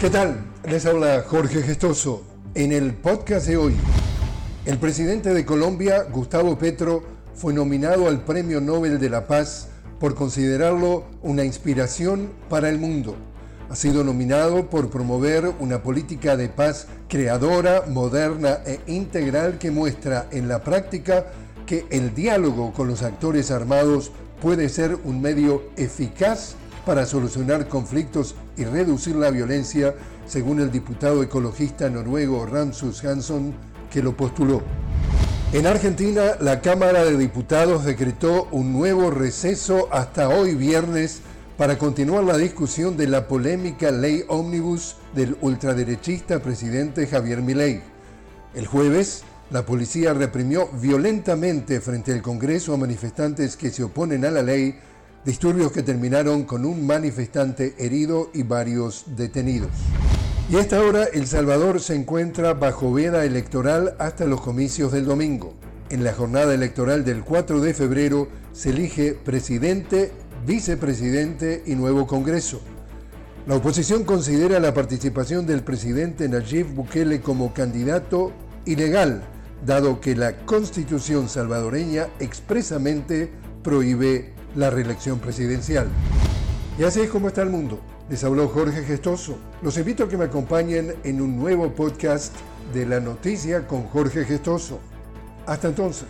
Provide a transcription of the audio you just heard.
¿Qué tal? Les habla Jorge Gestoso. En el podcast de hoy, el presidente de Colombia, Gustavo Petro, fue nominado al Premio Nobel de la Paz por considerarlo una inspiración para el mundo. Ha sido nominado por promover una política de paz creadora, moderna e integral que muestra en la práctica que el diálogo con los actores armados puede ser un medio eficaz para solucionar conflictos y reducir la violencia, según el diputado ecologista noruego Ramsus Hansson, que lo postuló. En Argentina, la Cámara de Diputados decretó un nuevo receso hasta hoy viernes para continuar la discusión de la polémica ley ómnibus del ultraderechista presidente Javier Milei. El jueves, la policía reprimió violentamente frente al Congreso a manifestantes que se oponen a la ley, disturbios que terminaron con un manifestante herido y varios detenidos. Y a esta hora El Salvador se encuentra bajo veda electoral hasta los comicios del domingo. En la jornada electoral del 4 de febrero se elige presidente, vicepresidente y nuevo Congreso. La oposición considera la participación del presidente Nayib Bukele como candidato ilegal, dado que la constitución salvadoreña expresamente prohíbe la reelección presidencial. Y así es como está el mundo. Les habló Jorge Gestoso. Los invito a que me acompañen en un nuevo podcast de la noticia con Jorge Gestoso. Hasta entonces.